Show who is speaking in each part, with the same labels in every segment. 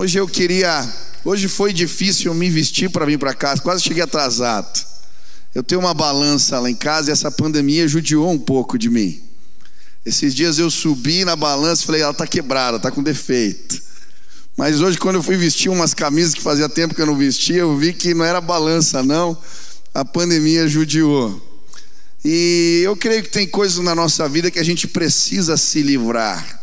Speaker 1: Hoje eu queria. Hoje foi difícil me vestir para vir para casa, quase cheguei atrasado. Eu tenho uma balança lá em casa e essa pandemia judiou um pouco de mim. Esses dias eu subi na balança e falei, ela está quebrada, está com defeito. Mas hoje, quando eu fui vestir umas camisas que fazia tempo que eu não vestia, eu vi que não era balança, não. A pandemia judiou. E eu creio que tem coisas na nossa vida que a gente precisa se livrar.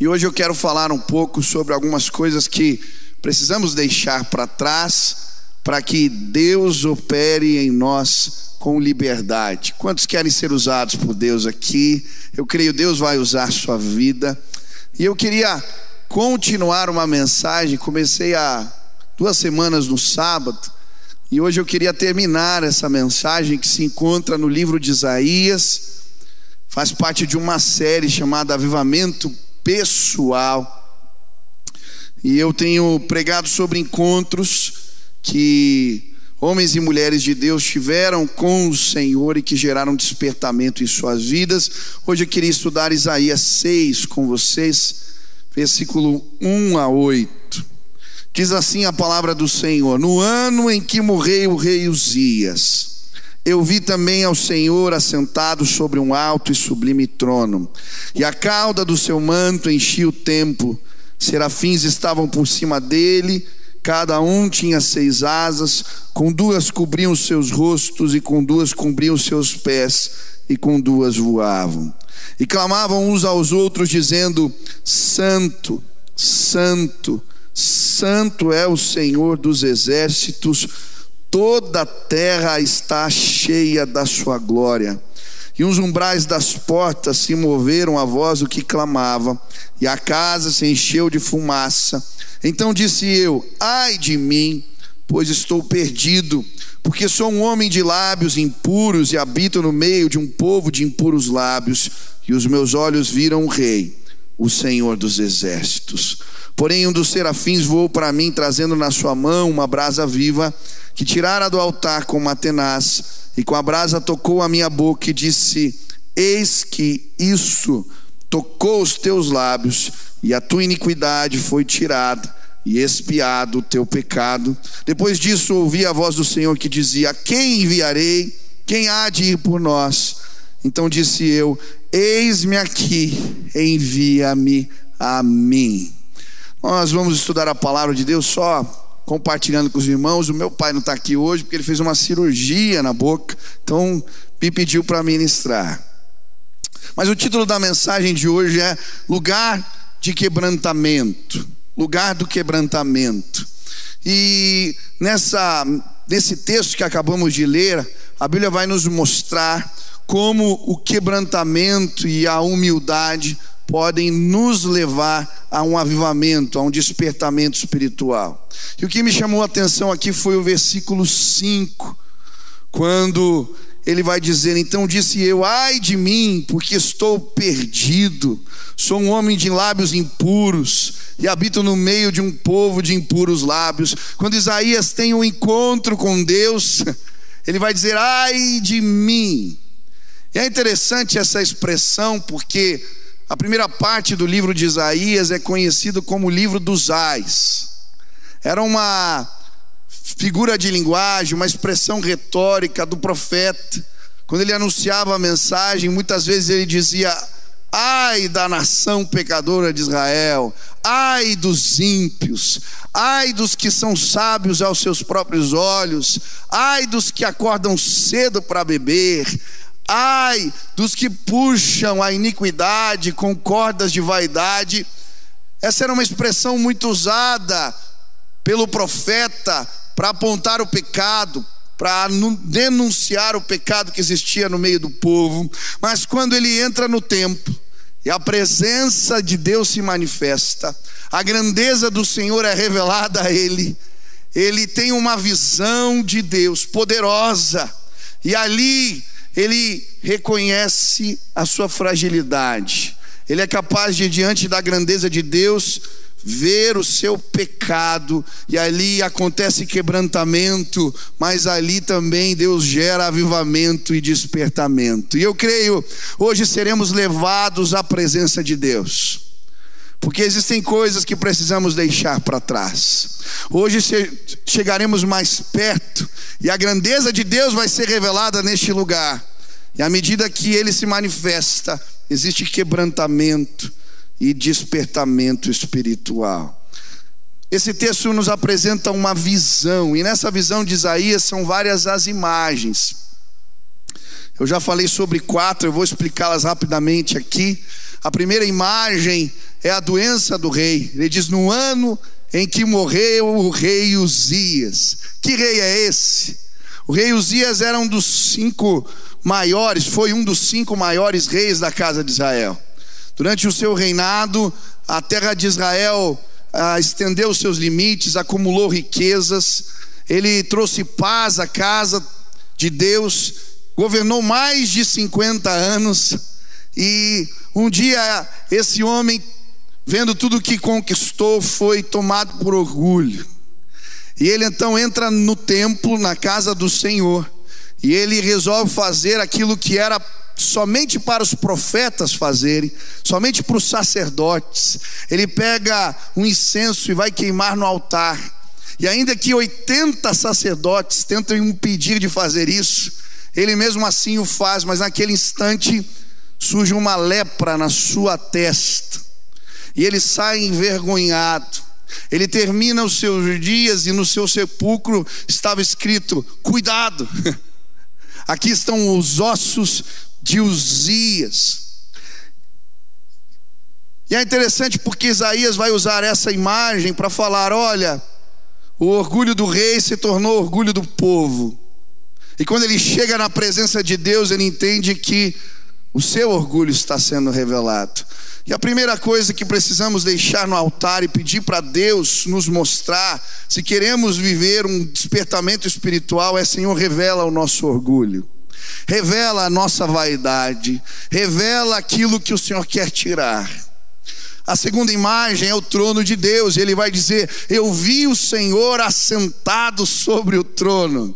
Speaker 1: E hoje eu quero falar um pouco sobre algumas coisas que precisamos deixar para trás para que Deus opere em nós com liberdade. Quantos querem ser usados por Deus aqui? Eu creio Deus vai usar sua vida. E eu queria continuar uma mensagem, comecei há duas semanas no sábado, e hoje eu queria terminar essa mensagem que se encontra no livro de Isaías, faz parte de uma série chamada Avivamento pessoal. E eu tenho pregado sobre encontros que homens e mulheres de Deus tiveram com o Senhor e que geraram despertamento em suas vidas. Hoje eu queria estudar Isaías 6 com vocês, versículo 1 a 8. Diz assim a palavra do Senhor: No ano em que morreu o rei Uzias, eu vi também ao Senhor assentado sobre um alto e sublime trono, e a cauda do seu manto enchia o templo. Serafins estavam por cima dele, cada um tinha seis asas, com duas cobriam os seus rostos, e com duas cobriam os seus pés, e com duas voavam. E clamavam uns aos outros, dizendo: Santo, Santo, Santo é o Senhor dos exércitos toda a terra está cheia da sua glória. E os umbrais das portas se moveram à voz do que clamava, e a casa se encheu de fumaça. Então disse eu: Ai de mim, pois estou perdido, porque sou um homem de lábios impuros e habito no meio de um povo de impuros lábios, e os meus olhos viram o Rei, o Senhor dos exércitos. Porém, um dos serafins voou para mim, trazendo na sua mão uma brasa viva que tirara do altar com uma tenaz, e com a brasa tocou a minha boca e disse: Eis que isso tocou os teus lábios, e a tua iniquidade foi tirada, e expiado o teu pecado. Depois disso ouvi a voz do Senhor que dizia: Quem enviarei? Quem há de ir por nós? Então disse eu: Eis-me aqui, envia-me a mim. Nós vamos estudar a palavra de Deus só compartilhando com os irmãos. O meu pai não está aqui hoje porque ele fez uma cirurgia na boca, então me pediu para ministrar. Mas o título da mensagem de hoje é Lugar de Quebrantamento. Lugar do quebrantamento. E nessa, nesse texto que acabamos de ler, a Bíblia vai nos mostrar como o quebrantamento e a humildade podem nos levar a um avivamento, a um despertamento espiritual. E o que me chamou a atenção aqui foi o versículo 5, quando ele vai dizer: Então disse eu, ai de mim, porque estou perdido, sou um homem de lábios impuros e habito no meio de um povo de impuros lábios. Quando Isaías tem um encontro com Deus, ele vai dizer: ai de mim. E é interessante essa expressão, porque a primeira parte do livro de Isaías é conhecido como o livro dos ais. Era uma figura de linguagem, uma expressão retórica do profeta. Quando ele anunciava a mensagem, muitas vezes ele dizia: Ai da nação pecadora de Israel, ai dos ímpios, ai dos que são sábios aos seus próprios olhos, ai dos que acordam cedo para beber, Ai dos que puxam a iniquidade com cordas de vaidade. Essa era uma expressão muito usada pelo profeta para apontar o pecado, para denunciar o pecado que existia no meio do povo. Mas quando ele entra no templo e a presença de Deus se manifesta, a grandeza do Senhor é revelada a ele. Ele tem uma visão de Deus poderosa, e ali ele reconhece a sua fragilidade, ele é capaz de, diante da grandeza de Deus, ver o seu pecado, e ali acontece quebrantamento, mas ali também Deus gera avivamento e despertamento. E eu creio, hoje seremos levados à presença de Deus. Porque existem coisas que precisamos deixar para trás. Hoje chegaremos mais perto e a grandeza de Deus vai ser revelada neste lugar. E à medida que ele se manifesta, existe quebrantamento e despertamento espiritual. Esse texto nos apresenta uma visão, e nessa visão de Isaías são várias as imagens. Eu já falei sobre quatro, eu vou explicá-las rapidamente aqui. A primeira imagem é a doença do rei. Ele diz: No ano em que morreu o rei Uzias. Que rei é esse? O rei Uzias era um dos cinco maiores, foi um dos cinco maiores reis da casa de Israel. Durante o seu reinado, a terra de Israel ah, estendeu seus limites, acumulou riquezas, ele trouxe paz à casa de Deus, governou mais de 50 anos, e um dia esse homem, vendo tudo que conquistou, foi tomado por orgulho. E ele então entra no templo, na casa do Senhor, e ele resolve fazer aquilo que era somente para os profetas fazerem, somente para os sacerdotes. Ele pega um incenso e vai queimar no altar. E ainda que 80 sacerdotes tentem impedir de fazer isso, ele mesmo assim o faz, mas naquele instante surge uma lepra na sua testa. E ele sai envergonhado. Ele termina os seus dias e no seu sepulcro estava escrito: Cuidado, aqui estão os ossos de Uzias. E é interessante porque Isaías vai usar essa imagem para falar: olha, o orgulho do rei se tornou orgulho do povo. E quando ele chega na presença de Deus, ele entende que o seu orgulho está sendo revelado. E a primeira coisa que precisamos deixar no altar e pedir para Deus nos mostrar, se queremos viver um despertamento espiritual, é: Senhor, revela o nosso orgulho revela a nossa vaidade, revela aquilo que o Senhor quer tirar. A segunda imagem é o trono de Deus, e ele vai dizer: Eu vi o Senhor assentado sobre o trono.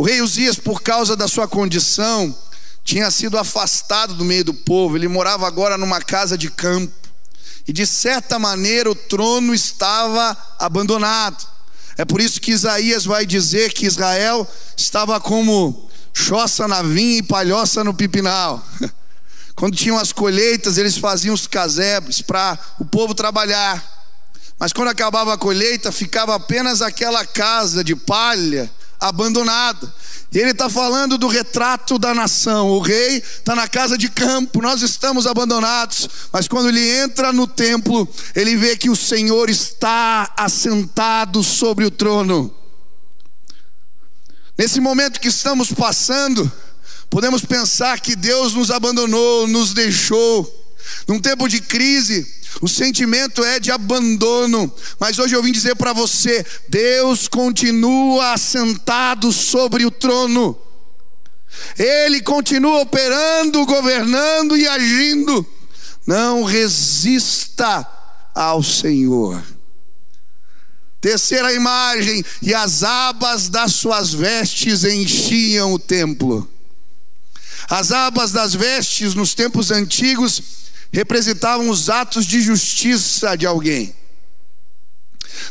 Speaker 1: O rei Uzias, por causa da sua condição, tinha sido afastado do meio do povo, ele morava agora numa casa de campo, e de certa maneira o trono estava abandonado. É por isso que Isaías vai dizer que Israel estava como choça na vinha e palhoça no pipinal. Quando tinham as colheitas, eles faziam os casebres para o povo trabalhar. Mas quando acabava a colheita, ficava apenas aquela casa de palha abandonada. E ele está falando do retrato da nação. O rei está na casa de campo, nós estamos abandonados. Mas quando ele entra no templo, ele vê que o Senhor está assentado sobre o trono. Nesse momento que estamos passando, podemos pensar que Deus nos abandonou, nos deixou. Num tempo de crise, o sentimento é de abandono, mas hoje eu vim dizer para você: Deus continua assentado sobre o trono, Ele continua operando, governando e agindo. Não resista ao Senhor. Terceira imagem, e as abas das suas vestes enchiam o templo. As abas das vestes nos tempos antigos representavam os atos de justiça de alguém.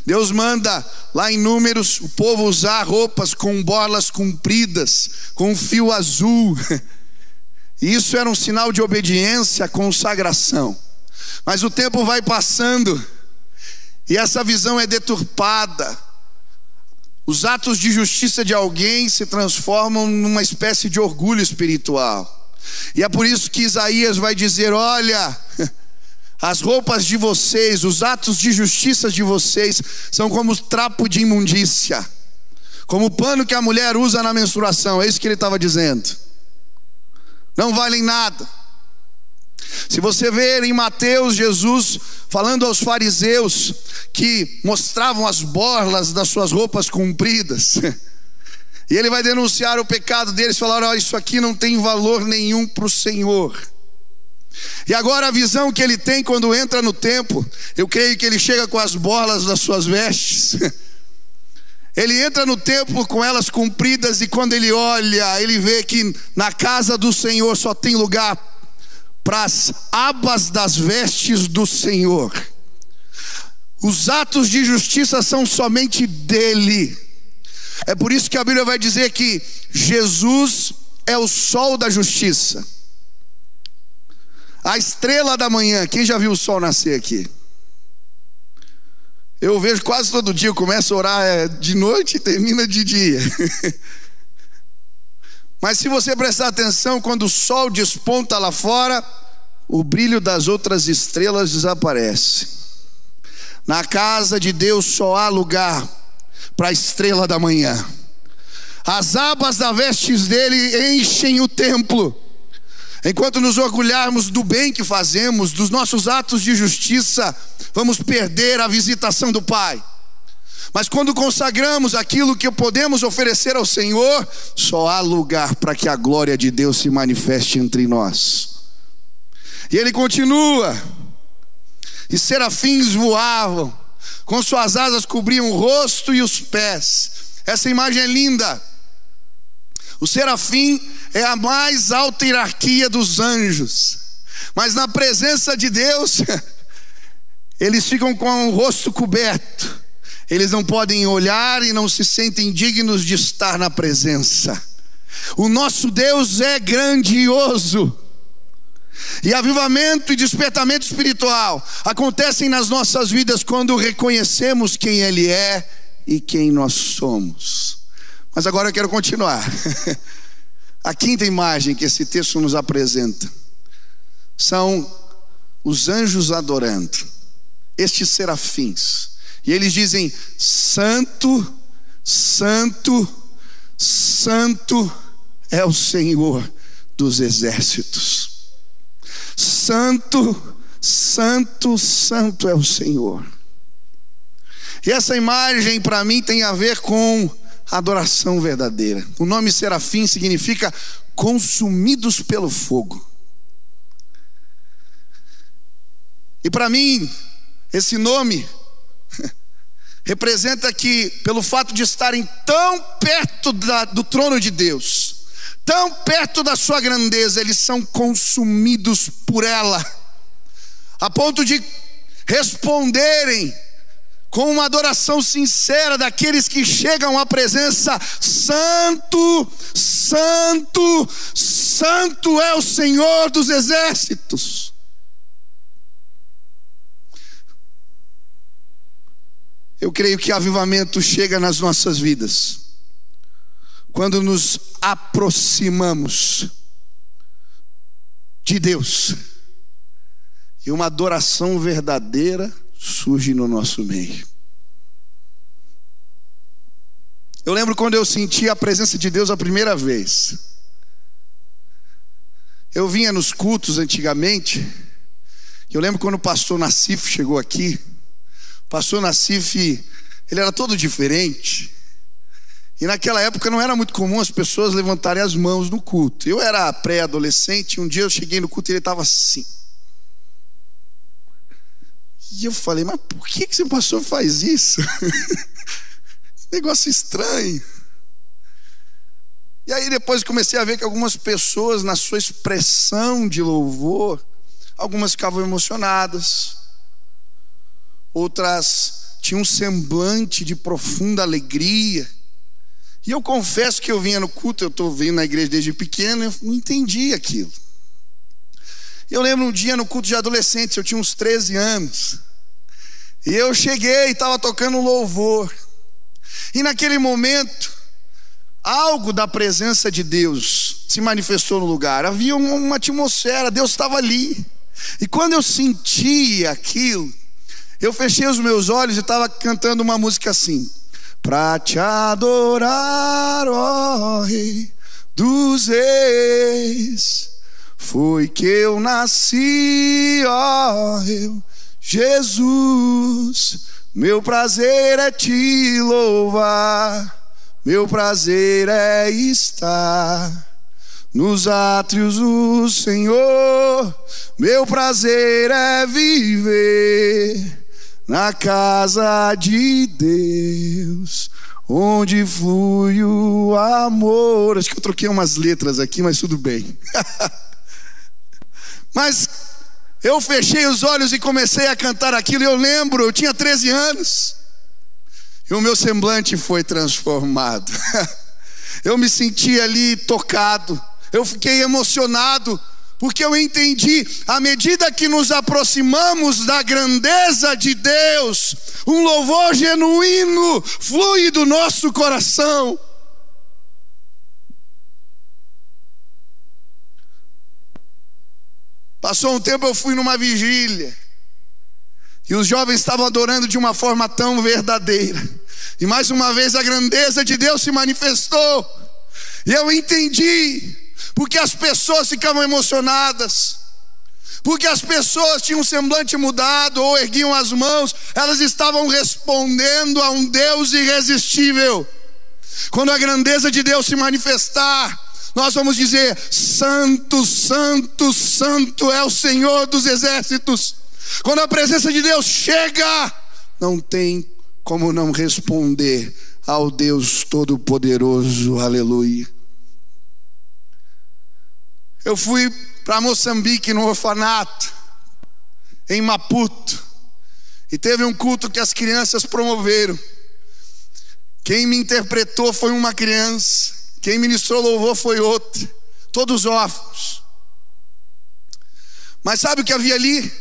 Speaker 1: Deus manda lá em Números o povo usar roupas com borlas compridas, com fio azul. Isso era um sinal de obediência, consagração. Mas o tempo vai passando e essa visão é deturpada. Os atos de justiça de alguém se transformam numa espécie de orgulho espiritual. E é por isso que Isaías vai dizer: Olha, as roupas de vocês, os atos de justiça de vocês, são como trapo de imundícia, como o pano que a mulher usa na menstruação. É isso que ele estava dizendo. Não valem nada. Se você ver em Mateus, Jesus falando aos fariseus que mostravam as borlas das suas roupas compridas, e ele vai denunciar o pecado deles, falar: oh, isso aqui não tem valor nenhum para o Senhor. E agora a visão que ele tem quando entra no templo, eu creio que ele chega com as borlas das suas vestes. Ele entra no templo com elas compridas e quando ele olha, ele vê que na casa do Senhor só tem lugar para as abas das vestes do Senhor. Os atos de justiça são somente dele. É por isso que a Bíblia vai dizer que Jesus é o sol da justiça. A estrela da manhã. Quem já viu o sol nascer aqui? Eu vejo quase todo dia, eu começo a orar é, de noite e termina de dia. Mas se você prestar atenção, quando o sol desponta lá fora, o brilho das outras estrelas desaparece. Na casa de Deus só há lugar para a estrela da manhã. As abas da vestes dele enchem o templo. Enquanto nos orgulharmos do bem que fazemos, dos nossos atos de justiça, vamos perder a visitação do Pai. Mas quando consagramos aquilo que podemos oferecer ao Senhor, só há lugar para que a glória de Deus se manifeste entre nós. E ele continua: e serafins voavam, com suas asas cobriam o rosto e os pés. Essa imagem é linda. O serafim é a mais alta hierarquia dos anjos, mas na presença de Deus, eles ficam com o rosto coberto eles não podem olhar e não se sentem dignos de estar na presença. O nosso Deus é grandioso. E avivamento e despertamento espiritual acontecem nas nossas vidas quando reconhecemos quem Ele é e quem nós somos. Mas agora eu quero continuar. A quinta imagem que esse texto nos apresenta são os anjos adorando, estes serafins. E eles dizem: Santo, Santo, Santo é o Senhor dos exércitos. Santo, Santo, Santo é o Senhor. E essa imagem para mim tem a ver com adoração verdadeira. O nome serafim significa consumidos pelo fogo. E para mim, esse nome representa que, pelo fato de estarem tão perto da, do trono de Deus, tão perto da sua grandeza, eles são consumidos por ela, a ponto de responderem com uma adoração sincera daqueles que chegam à presença: Santo, Santo, Santo é o Senhor dos exércitos. Eu creio que avivamento chega nas nossas vidas quando nos aproximamos de Deus e uma adoração verdadeira surge no nosso meio. Eu lembro quando eu senti a presença de Deus a primeira vez. Eu vinha nos cultos antigamente. Eu lembro quando o pastor Nassif chegou aqui. Pastor Nassif, ele era todo diferente. E naquela época não era muito comum as pessoas levantarem as mãos no culto. Eu era pré-adolescente, e um dia eu cheguei no culto e ele estava assim. E eu falei, mas por que, que esse pastor faz isso? Negócio estranho. E aí depois comecei a ver que algumas pessoas, na sua expressão de louvor, algumas ficavam emocionadas, outras tinham um semblante de profunda alegria. E eu confesso que eu vinha no culto, eu estou vindo na igreja desde pequeno, eu não entendi aquilo. Eu lembro um dia no culto de adolescentes, eu tinha uns 13 anos. E eu cheguei e estava tocando louvor. E naquele momento, algo da presença de Deus se manifestou no lugar. Havia uma atmosfera, Deus estava ali. E quando eu senti aquilo, eu fechei os meus olhos e estava cantando uma música assim: Pra te adorar, ó Rei dos Reis, foi que eu nasci, ó eu, Jesus. Meu prazer é te louvar, meu prazer é estar nos átrios do Senhor. Meu prazer é viver na casa de Deus, onde flui o amor. Acho que eu troquei umas letras aqui, mas tudo bem. Mas eu fechei os olhos e comecei a cantar aquilo, eu lembro, eu tinha 13 anos, e o meu semblante foi transformado. eu me senti ali tocado, eu fiquei emocionado, porque eu entendi, à medida que nos aproximamos da grandeza de Deus, um louvor genuíno flui do nosso coração. Passou um tempo, eu fui numa vigília. E os jovens estavam adorando de uma forma tão verdadeira. E mais uma vez a grandeza de Deus se manifestou. E eu entendi porque as pessoas ficavam emocionadas, porque as pessoas tinham um semblante mudado ou erguiam as mãos, elas estavam respondendo a um Deus irresistível. Quando a grandeza de Deus se manifestar, nós vamos dizer: Santo, Santo, Santo é o Senhor dos exércitos. Quando a presença de Deus chega, não tem como não responder ao Deus Todo-Poderoso, aleluia. Eu fui para Moçambique no orfanato, em Maputo, e teve um culto que as crianças promoveram. Quem me interpretou foi uma criança, quem ministrou louvor foi outra, todos órfãos. Mas sabe o que havia ali?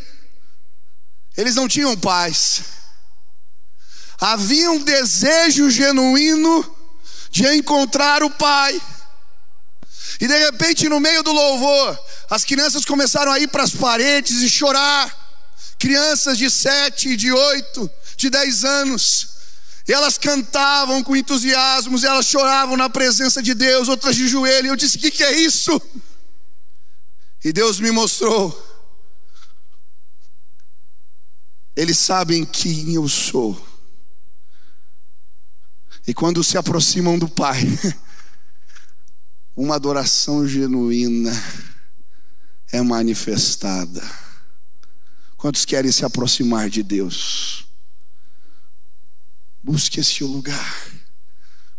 Speaker 1: Eles não tinham paz. Havia um desejo genuíno de encontrar o Pai. E de repente, no meio do louvor, as crianças começaram a ir para as paredes e chorar. Crianças de sete, de oito, de dez anos. E elas cantavam com entusiasmo, elas choravam na presença de Deus, outras de joelho. E eu disse: O que, que é isso? E Deus me mostrou. Eles sabem quem eu sou. E quando se aproximam do Pai, uma adoração genuína é manifestada. Quantos querem se aproximar de Deus? Busque este lugar,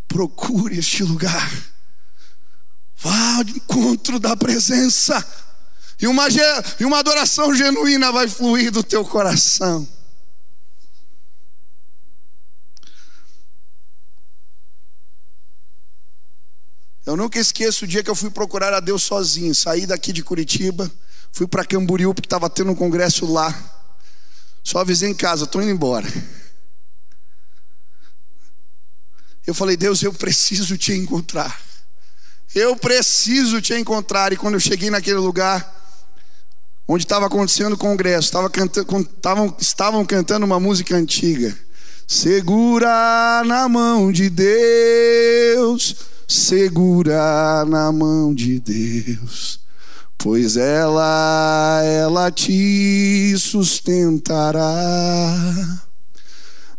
Speaker 1: procure este lugar, vá ao encontro da presença, e uma, e uma adoração genuína vai fluir do teu coração. Eu nunca esqueço o dia que eu fui procurar a Deus sozinho. Saí daqui de Curitiba, fui para Camboriú, porque estava tendo um congresso lá. Só avisei em casa, estou indo embora. Eu falei, Deus, eu preciso te encontrar. Eu preciso te encontrar. E quando eu cheguei naquele lugar, onde estava acontecendo o congresso, estava cantando, estavam, estavam cantando uma música antiga. Segura na mão de Deus segura na mão de Deus, pois ela, ela te sustentará.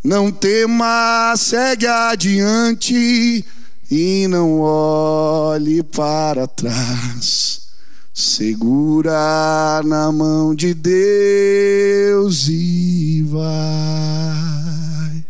Speaker 1: Não tema, segue adiante e não olhe para trás. Segura na mão de Deus e vai.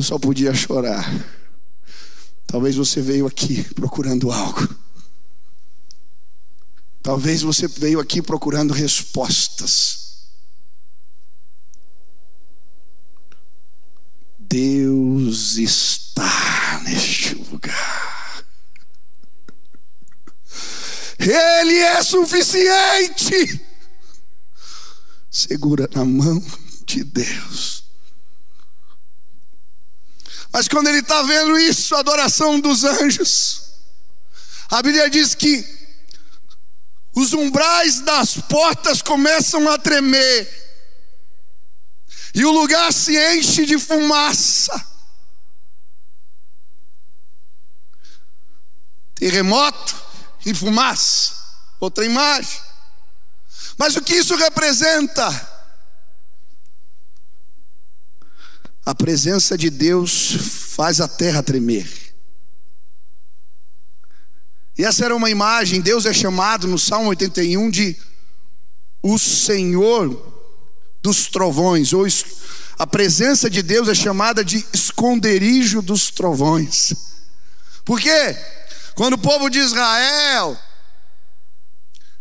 Speaker 1: Eu só podia chorar. Talvez você veio aqui procurando algo. Talvez você veio aqui procurando respostas. Deus está neste lugar. Ele é suficiente. Segura na mão de Deus. Mas quando ele está vendo isso, a adoração dos anjos, a Bíblia diz que os umbrais das portas começam a tremer, e o lugar se enche de fumaça. Terremoto e fumaça. outra imagem. Mas o que isso representa? A presença de Deus faz a terra tremer. E essa era uma imagem, Deus é chamado no Salmo 81 de o Senhor dos trovões, ou a presença de Deus é chamada de esconderijo dos trovões. Por quê? Quando o povo de Israel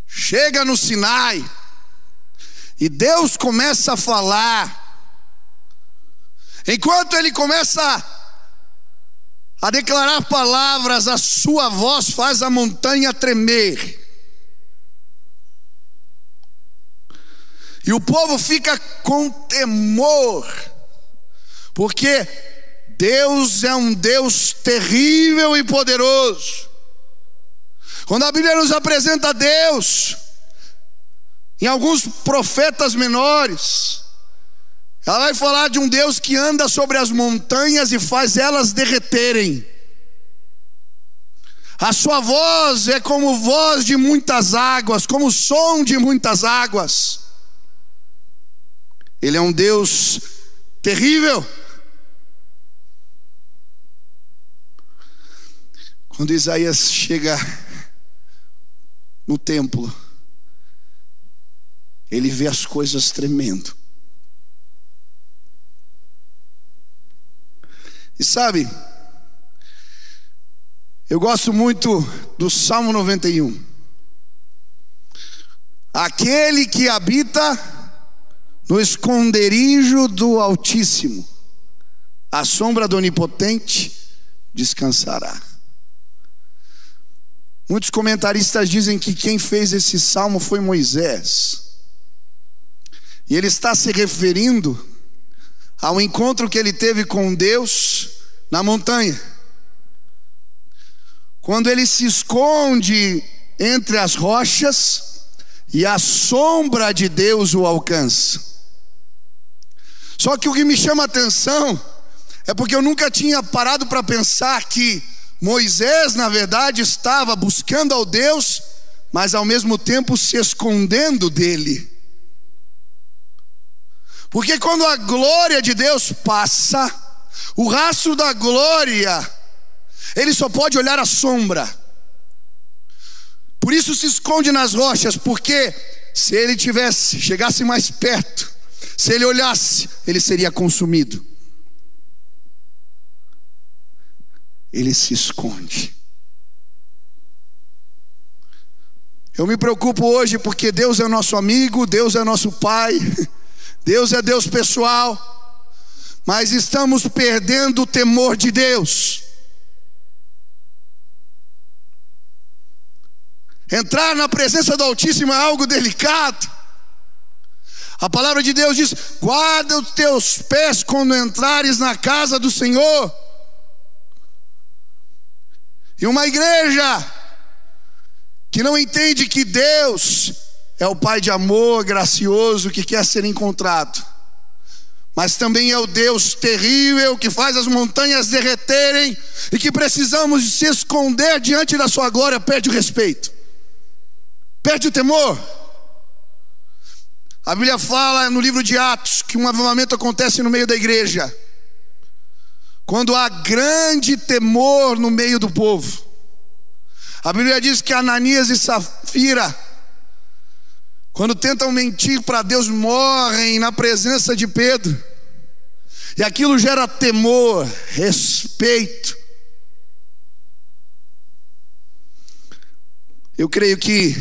Speaker 1: chega no Sinai e Deus começa a falar, enquanto ele começa a declarar palavras, a sua voz faz a montanha tremer. E o povo fica com temor, porque Deus é um Deus terrível e poderoso. Quando a Bíblia nos apresenta Deus, em alguns profetas menores, ela vai falar de um Deus que anda sobre as montanhas e faz elas derreterem. A sua voz é como voz de muitas águas, como som de muitas águas. Ele é um Deus terrível. Quando Isaías chega no templo, ele vê as coisas tremendo. E sabe, eu gosto muito do Salmo 91. Aquele que habita no esconderijo do Altíssimo, a sombra do Onipotente descansará. Muitos comentaristas dizem que quem fez esse salmo foi Moisés. E ele está se referindo ao encontro que ele teve com Deus na montanha. Quando ele se esconde entre as rochas e a sombra de Deus o alcança. Só que o que me chama a atenção é porque eu nunca tinha parado para pensar que Moisés, na verdade, estava buscando ao Deus, mas ao mesmo tempo se escondendo dele. Porque quando a glória de Deus passa, o rastro da glória, ele só pode olhar a sombra. Por isso se esconde nas rochas, porque se ele tivesse, chegasse mais perto, se ele olhasse, ele seria consumido. Ele se esconde. Eu me preocupo hoje porque Deus é nosso amigo, Deus é nosso Pai, Deus é Deus pessoal, mas estamos perdendo o temor de Deus. Entrar na presença do Altíssimo é algo delicado. A palavra de Deus diz: guarda os teus pés quando entrares na casa do Senhor. E uma igreja que não entende que Deus é o Pai de amor, gracioso, que quer ser encontrado, mas também é o Deus terrível que faz as montanhas derreterem e que precisamos se esconder diante da Sua glória, perde o respeito, perde o temor. A Bíblia fala no livro de Atos que um avivamento acontece no meio da igreja. Quando há grande temor no meio do povo. A Bíblia diz que Ananias e Safira, quando tentam mentir para Deus, morrem na presença de Pedro. E aquilo gera temor, respeito. Eu creio que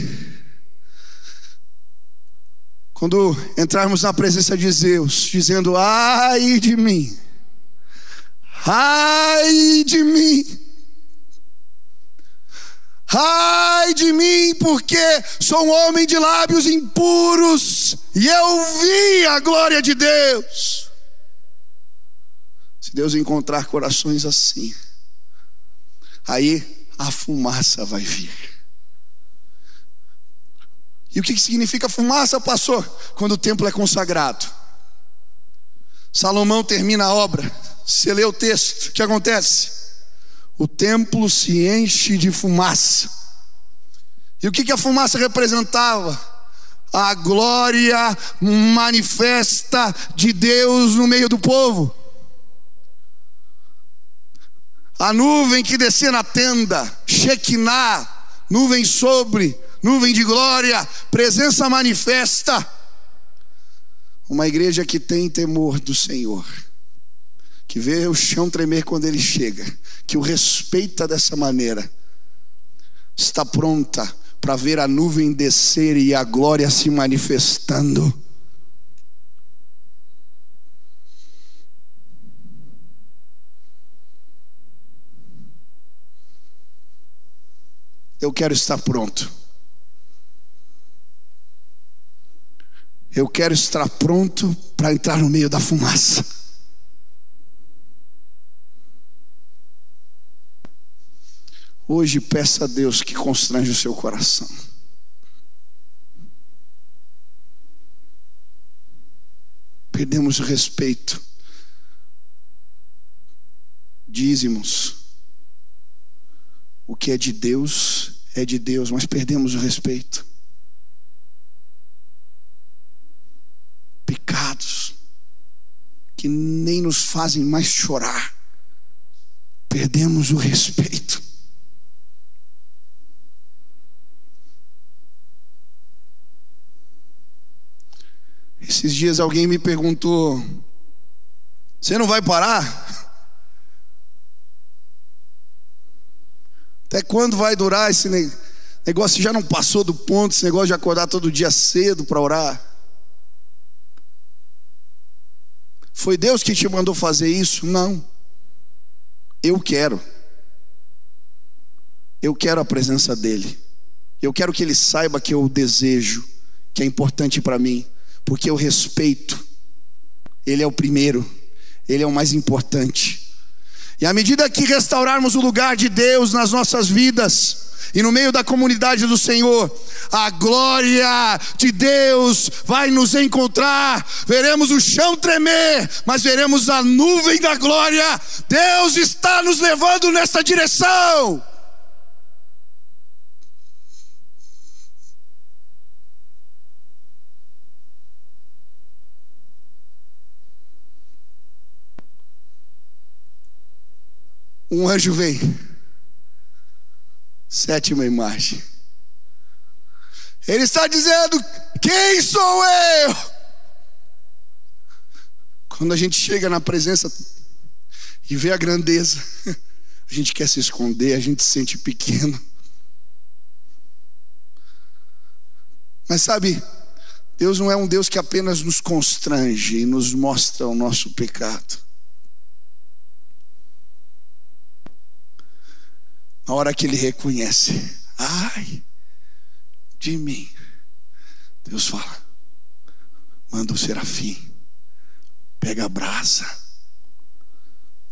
Speaker 1: quando entrarmos na presença de Deus, dizendo: ai de mim, ai de mim, ai de mim, porque sou um homem de lábios impuros e eu vi a glória de Deus. Se Deus encontrar corações assim, aí a fumaça vai vir. E o que significa fumaça, pastor? Quando o templo é consagrado. Salomão termina a obra. Você lê o texto, o que acontece? O templo se enche de fumaça. E o que, a fumaça representava? A glória manifesta de Deus no meio do povo. A nuvem que descia na tenda, Shekinah, nuvem sobre, nuvem de glória, presença manifesta. Uma igreja que tem temor do Senhor, que vê o chão tremer quando ele chega, que o respeita dessa maneira, está pronta para ver a nuvem descer e a glória se manifestando. Eu quero estar pronto. Eu quero estar pronto para entrar no meio da fumaça. Hoje peça a Deus que constrange o seu coração. Perdemos o respeito. Dízimos. O que é de Deus é de Deus, mas perdemos o respeito. Pecados que nem nos fazem mais chorar. Perdemos o respeito. Esses dias alguém me perguntou: Você não vai parar? Até quando vai durar esse negócio? Já não passou do ponto esse negócio de acordar todo dia cedo para orar? Foi Deus que te mandou fazer isso? Não. Eu quero. Eu quero a presença dEle. Eu quero que Ele saiba que eu desejo, que é importante para mim porque eu respeito. Ele é o primeiro, ele é o mais importante. E à medida que restaurarmos o lugar de Deus nas nossas vidas, e no meio da comunidade do Senhor, a glória de Deus vai nos encontrar. Veremos o chão tremer, mas veremos a nuvem da glória. Deus está nos levando nessa direção. Um anjo vem. Sétima imagem. Ele está dizendo: Quem sou eu? Quando a gente chega na presença e vê a grandeza, a gente quer se esconder, a gente se sente pequeno. Mas sabe, Deus não é um Deus que apenas nos constrange e nos mostra o nosso pecado. Na hora que ele reconhece, ai de mim, Deus fala: manda o serafim, pega a brasa,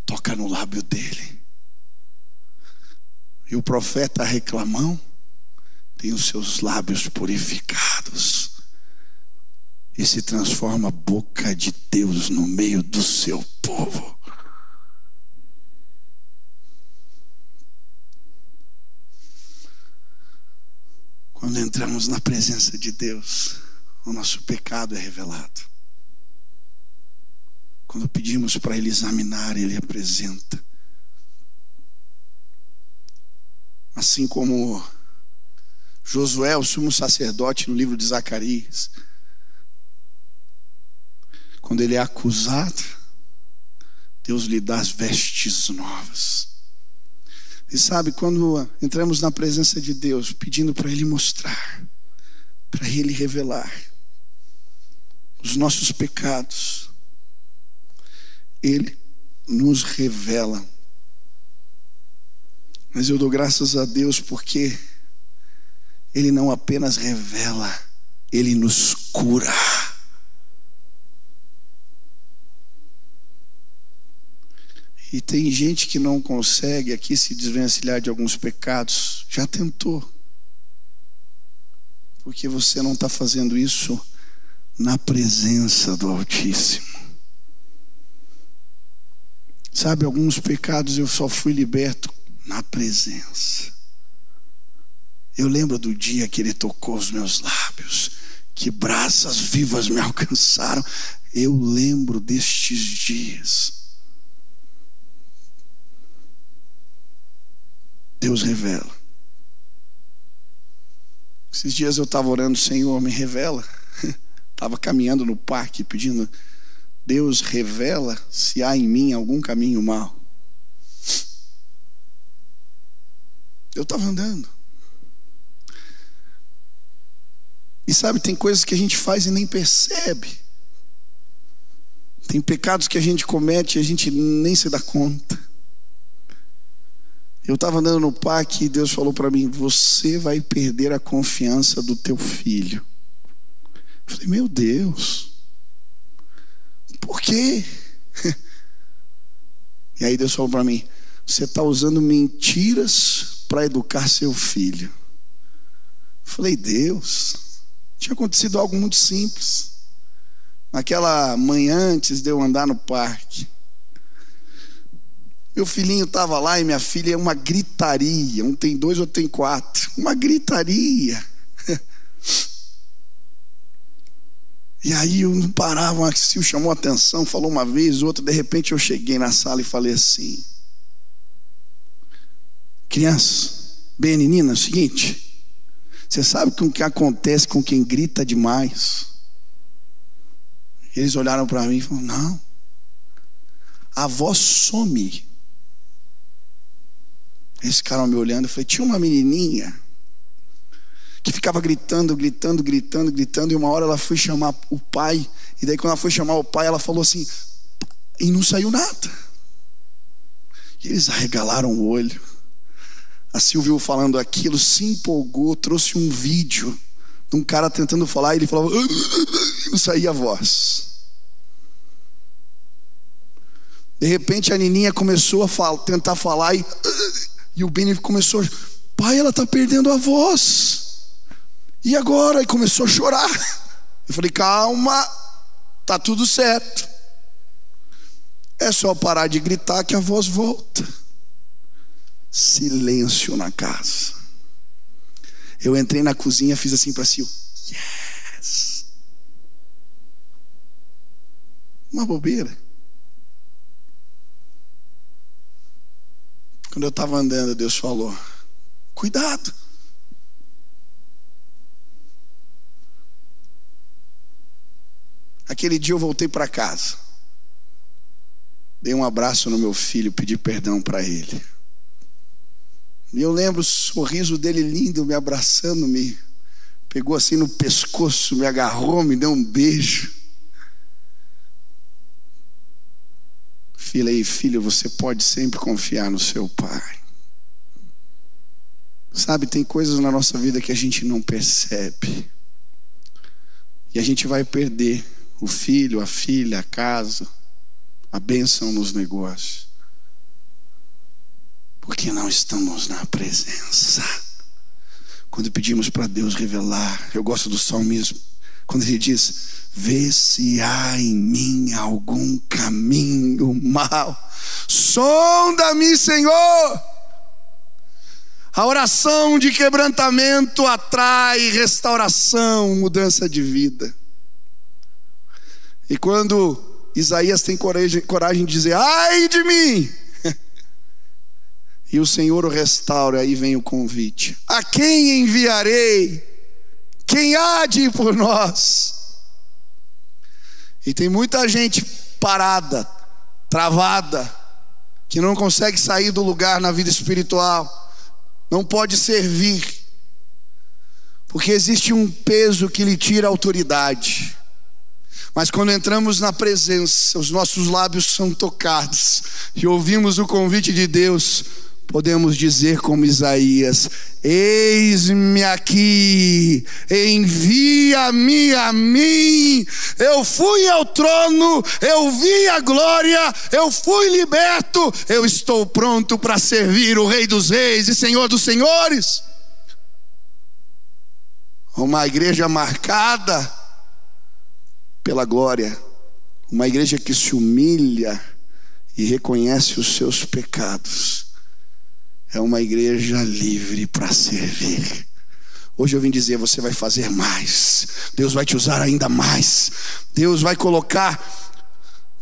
Speaker 1: toca no lábio dele. E o profeta reclamão tem os seus lábios purificados e se transforma a boca de Deus no meio do seu povo. Quando entramos na presença de Deus, o nosso pecado é revelado. Quando pedimos para Ele examinar, Ele apresenta. Assim como Josué, o sumo sacerdote, no livro de Zacarias, quando ele é acusado, Deus lhe dá as vestes novas. E sabe, quando entramos na presença de Deus, pedindo para Ele mostrar, para Ele revelar os nossos pecados, Ele nos revela. Mas eu dou graças a Deus porque Ele não apenas revela, Ele nos cura. E tem gente que não consegue aqui se desvencilhar de alguns pecados. Já tentou. Porque você não está fazendo isso na presença do Altíssimo. Sabe, alguns pecados eu só fui liberto na presença. Eu lembro do dia que ele tocou os meus lábios, que brasas vivas me alcançaram. Eu lembro destes dias. Deus revela. Esses dias eu estava orando, Senhor, me revela. Estava caminhando no parque pedindo, Deus revela se há em mim algum caminho mal. Eu estava andando. E sabe, tem coisas que a gente faz e nem percebe. Tem pecados que a gente comete e a gente nem se dá conta. Eu estava andando no parque e Deus falou para mim: Você vai perder a confiança do teu filho. Eu falei: Meu Deus, por quê? E aí Deus falou para mim: Você está usando mentiras para educar seu filho. Eu falei: Deus, tinha acontecido algo muito simples. Naquela manhã antes de eu andar no parque, meu filhinho estava lá e minha filha é uma gritaria. Um tem dois, outro tem quatro. Uma gritaria. E aí eu não parava, o Axil chamou atenção, falou uma vez, outra, de repente eu cheguei na sala e falei assim: Criança, bem menina, é o seguinte, você sabe o que acontece com quem grita demais? Eles olharam para mim e falaram: Não, a voz some. Eles ficaram me olhando, eu falei: Tinha uma menininha que ficava gritando, gritando, gritando, gritando, e uma hora ela foi chamar o pai, e daí quando ela foi chamar o pai, ela falou assim, e não saiu nada. E eles arregalaram o olho. A Silvia falando aquilo, se empolgou, trouxe um vídeo de um cara tentando falar, e ele falava, e não saía a voz. De repente a Nininha começou a falar, tentar falar e, e o Benny começou, pai, ela está perdendo a voz. E agora? E começou a chorar. Eu falei: calma, tá tudo certo. É só parar de gritar que a voz volta. Silêncio na casa. Eu entrei na cozinha, fiz assim para Sil. Yes. Uma bobeira. Quando eu estava andando, Deus falou: Cuidado. Aquele dia eu voltei para casa. Dei um abraço no meu filho, pedi perdão para ele. E eu lembro o sorriso dele lindo, me abraçando, me pegou assim no pescoço, me agarrou, me deu um beijo. Falei, filho, você pode sempre confiar no seu pai. Sabe, tem coisas na nossa vida que a gente não percebe. E a gente vai perder o filho, a filha, a casa, a bênção nos negócios. Porque não estamos na presença. Quando pedimos para Deus revelar, eu gosto do salmismo, quando ele diz: Vê se há em mim algum caminho mal, sonda-me, Senhor. A oração de quebrantamento atrai restauração, mudança de vida. E quando Isaías tem coragem, coragem de dizer: ai de mim! e o Senhor o restaura, aí vem o convite: a quem enviarei? Quem há de ir por nós? E tem muita gente parada, travada, que não consegue sair do lugar na vida espiritual, não pode servir, porque existe um peso que lhe tira autoridade. Mas quando entramos na presença, os nossos lábios são tocados e ouvimos o convite de Deus, podemos dizer como Isaías: Eis-me aqui, envia-me a mim. Eu fui ao trono, eu vi a glória, eu fui liberto, eu estou pronto para servir o Rei dos Reis e Senhor dos Senhores. Uma igreja marcada pela glória, uma igreja que se humilha e reconhece os seus pecados, é uma igreja livre para servir. Hoje eu vim dizer: você vai fazer mais, Deus vai te usar ainda mais, Deus vai colocar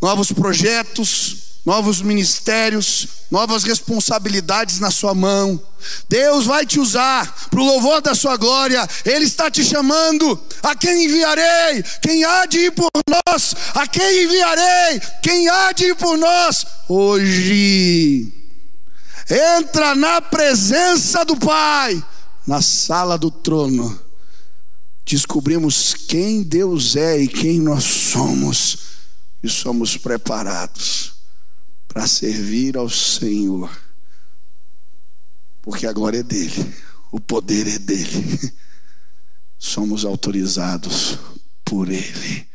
Speaker 1: novos projetos, novos ministérios, novas responsabilidades na sua mão. Deus vai te usar para o louvor da sua glória. Ele está te chamando. A quem enviarei? Quem há de ir por nós? A quem enviarei? Quem há de ir por nós? Hoje, entra na presença do Pai, na sala do trono. Descobrimos quem Deus é e quem nós somos, e somos preparados para servir ao Senhor porque a glória é dele, o poder é dele. Somos autorizados por ele.